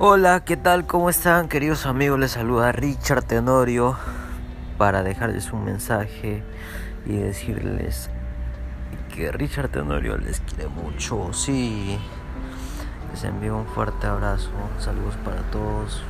Hola, ¿qué tal? ¿Cómo están, queridos amigos? Les saluda Richard Tenorio para dejarles un mensaje y decirles que Richard Tenorio les quiere mucho. Sí, les envío un fuerte abrazo, saludos para todos.